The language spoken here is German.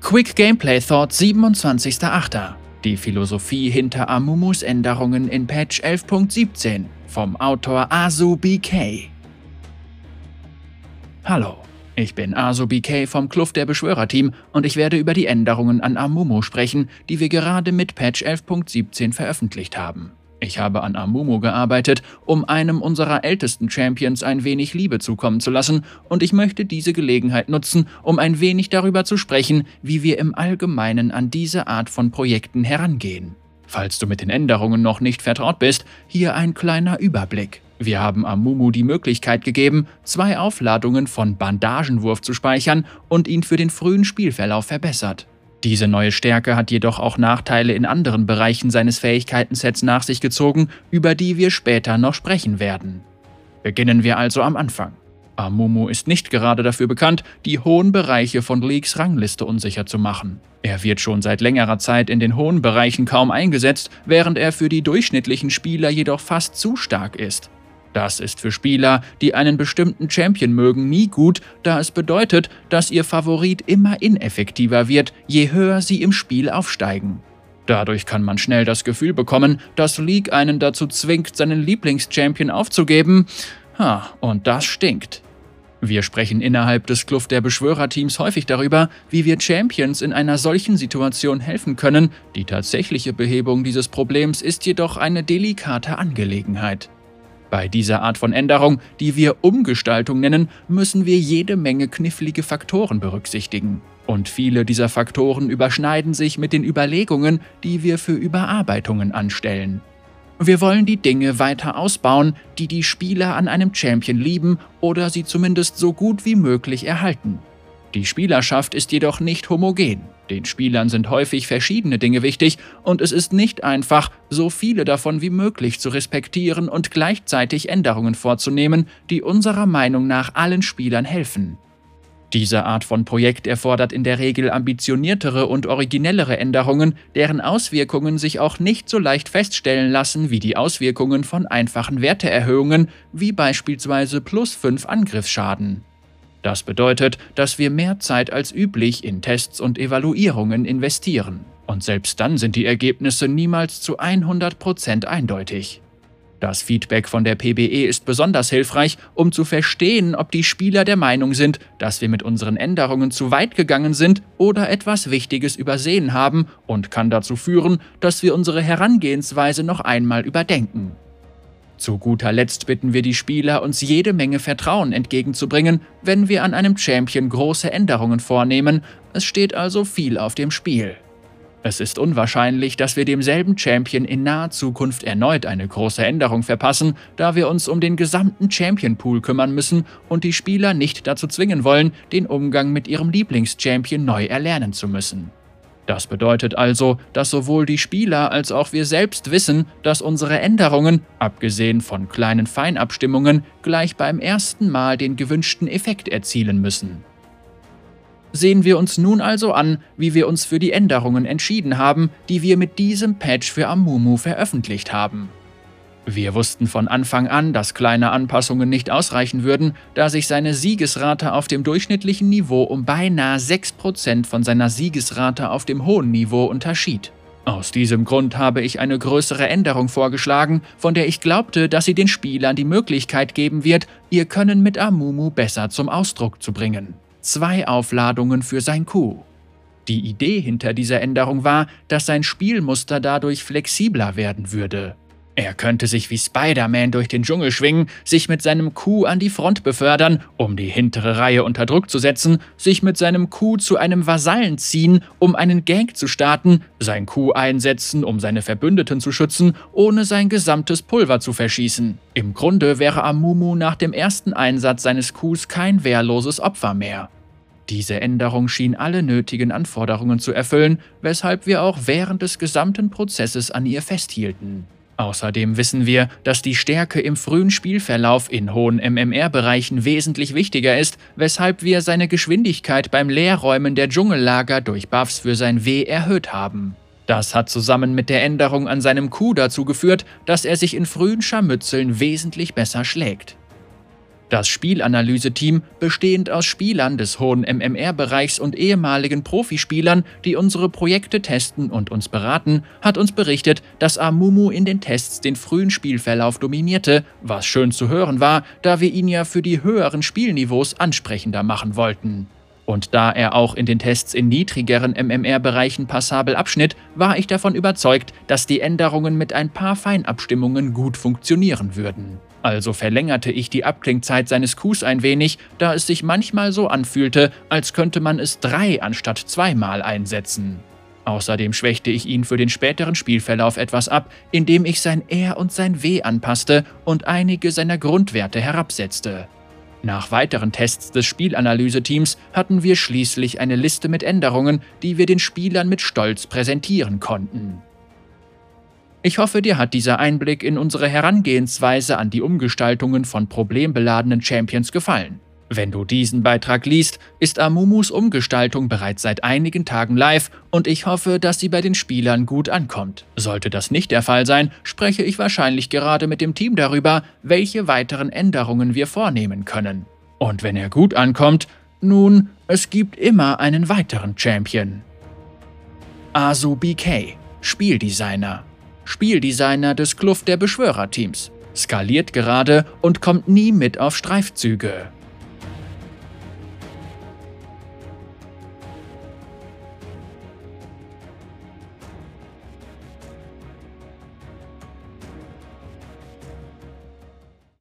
Quick Gameplay Thought 27.08. Die Philosophie hinter Amumus Änderungen in Patch 11.17 vom Autor Asu BK. Hallo, ich bin Asu BK vom Kluft der Beschwörerteam und ich werde über die Änderungen an Amumu sprechen, die wir gerade mit Patch 11.17 veröffentlicht haben. Ich habe an Amumu gearbeitet, um einem unserer ältesten Champions ein wenig Liebe zukommen zu lassen, und ich möchte diese Gelegenheit nutzen, um ein wenig darüber zu sprechen, wie wir im Allgemeinen an diese Art von Projekten herangehen. Falls du mit den Änderungen noch nicht vertraut bist, hier ein kleiner Überblick. Wir haben Amumu die Möglichkeit gegeben, zwei Aufladungen von Bandagenwurf zu speichern und ihn für den frühen Spielverlauf verbessert. Diese neue Stärke hat jedoch auch Nachteile in anderen Bereichen seines Fähigkeitensets nach sich gezogen, über die wir später noch sprechen werden. Beginnen wir also am Anfang. Amumu ist nicht gerade dafür bekannt, die hohen Bereiche von Leagues Rangliste unsicher zu machen. Er wird schon seit längerer Zeit in den hohen Bereichen kaum eingesetzt, während er für die durchschnittlichen Spieler jedoch fast zu stark ist. Das ist für Spieler, die einen bestimmten Champion mögen, nie gut, da es bedeutet, dass ihr Favorit immer ineffektiver wird, je höher sie im Spiel aufsteigen. Dadurch kann man schnell das Gefühl bekommen, dass League einen dazu zwingt, seinen Lieblingschampion aufzugeben. Ha, und das stinkt. Wir sprechen innerhalb des Kluft der Beschwörerteams häufig darüber, wie wir Champions in einer solchen Situation helfen können. Die tatsächliche Behebung dieses Problems ist jedoch eine delikate Angelegenheit. Bei dieser Art von Änderung, die wir Umgestaltung nennen, müssen wir jede Menge knifflige Faktoren berücksichtigen. Und viele dieser Faktoren überschneiden sich mit den Überlegungen, die wir für Überarbeitungen anstellen. Wir wollen die Dinge weiter ausbauen, die die Spieler an einem Champion lieben oder sie zumindest so gut wie möglich erhalten. Die Spielerschaft ist jedoch nicht homogen. Den Spielern sind häufig verschiedene Dinge wichtig und es ist nicht einfach, so viele davon wie möglich zu respektieren und gleichzeitig Änderungen vorzunehmen, die unserer Meinung nach allen Spielern helfen. Diese Art von Projekt erfordert in der Regel ambitioniertere und originellere Änderungen, deren Auswirkungen sich auch nicht so leicht feststellen lassen wie die Auswirkungen von einfachen Werteerhöhungen, wie beispielsweise plus 5 Angriffsschaden. Das bedeutet, dass wir mehr Zeit als üblich in Tests und Evaluierungen investieren. Und selbst dann sind die Ergebnisse niemals zu 100% eindeutig. Das Feedback von der PBE ist besonders hilfreich, um zu verstehen, ob die Spieler der Meinung sind, dass wir mit unseren Änderungen zu weit gegangen sind oder etwas Wichtiges übersehen haben und kann dazu führen, dass wir unsere Herangehensweise noch einmal überdenken. Zu guter Letzt bitten wir die Spieler, uns jede Menge Vertrauen entgegenzubringen, wenn wir an einem Champion große Änderungen vornehmen, es steht also viel auf dem Spiel. Es ist unwahrscheinlich, dass wir demselben Champion in naher Zukunft erneut eine große Änderung verpassen, da wir uns um den gesamten Champion Pool kümmern müssen und die Spieler nicht dazu zwingen wollen, den Umgang mit ihrem Lieblingschampion neu erlernen zu müssen. Das bedeutet also, dass sowohl die Spieler als auch wir selbst wissen, dass unsere Änderungen, abgesehen von kleinen Feinabstimmungen, gleich beim ersten Mal den gewünschten Effekt erzielen müssen. Sehen wir uns nun also an, wie wir uns für die Änderungen entschieden haben, die wir mit diesem Patch für Amumu veröffentlicht haben. Wir wussten von Anfang an, dass kleine Anpassungen nicht ausreichen würden, da sich seine Siegesrate auf dem durchschnittlichen Niveau um beinahe 6% von seiner Siegesrate auf dem hohen Niveau unterschied. Aus diesem Grund habe ich eine größere Änderung vorgeschlagen, von der ich glaubte, dass sie den Spielern die Möglichkeit geben wird, ihr Können mit Amumu besser zum Ausdruck zu bringen. Zwei Aufladungen für sein Q. Die Idee hinter dieser Änderung war, dass sein Spielmuster dadurch flexibler werden würde. Er könnte sich wie Spider-Man durch den Dschungel schwingen, sich mit seinem Kuh an die Front befördern, um die hintere Reihe unter Druck zu setzen, sich mit seinem Kuh zu einem Vasallen ziehen, um einen Gang zu starten, sein Kuh einsetzen, um seine Verbündeten zu schützen, ohne sein gesamtes Pulver zu verschießen. Im Grunde wäre Amumu nach dem ersten Einsatz seines Kuhs kein wehrloses Opfer mehr. Diese Änderung schien alle nötigen Anforderungen zu erfüllen, weshalb wir auch während des gesamten Prozesses an ihr festhielten. Außerdem wissen wir, dass die Stärke im frühen Spielverlauf in hohen MMR-Bereichen wesentlich wichtiger ist, weshalb wir seine Geschwindigkeit beim Leerräumen der Dschungellager durch Buffs für sein W erhöht haben. Das hat zusammen mit der Änderung an seinem Q dazu geführt, dass er sich in frühen Scharmützeln wesentlich besser schlägt. Das Spielanalyse-Team, bestehend aus Spielern des hohen MMR-Bereichs und ehemaligen Profispielern, die unsere Projekte testen und uns beraten, hat uns berichtet, dass Amumu in den Tests den frühen Spielverlauf dominierte, was schön zu hören war, da wir ihn ja für die höheren Spielniveaus ansprechender machen wollten. Und da er auch in den Tests in niedrigeren MMR-Bereichen passabel abschnitt, war ich davon überzeugt, dass die Änderungen mit ein paar Feinabstimmungen gut funktionieren würden. Also verlängerte ich die Abklingzeit seines Qs ein wenig, da es sich manchmal so anfühlte, als könnte man es drei anstatt zweimal einsetzen. Außerdem schwächte ich ihn für den späteren Spielverlauf etwas ab, indem ich sein R und sein W anpasste und einige seiner Grundwerte herabsetzte. Nach weiteren Tests des Spielanalyse-Teams hatten wir schließlich eine Liste mit Änderungen, die wir den Spielern mit Stolz präsentieren konnten. Ich hoffe, dir hat dieser Einblick in unsere Herangehensweise an die Umgestaltungen von problembeladenen Champions gefallen. Wenn du diesen Beitrag liest, ist Amumus Umgestaltung bereits seit einigen Tagen live und ich hoffe, dass sie bei den Spielern gut ankommt. Sollte das nicht der Fall sein, spreche ich wahrscheinlich gerade mit dem Team darüber, welche weiteren Änderungen wir vornehmen können. Und wenn er gut ankommt, nun, es gibt immer einen weiteren Champion. Asu BK, Spieldesigner Spieldesigner des Kluft der Beschwörerteams, skaliert gerade und kommt nie mit auf Streifzüge.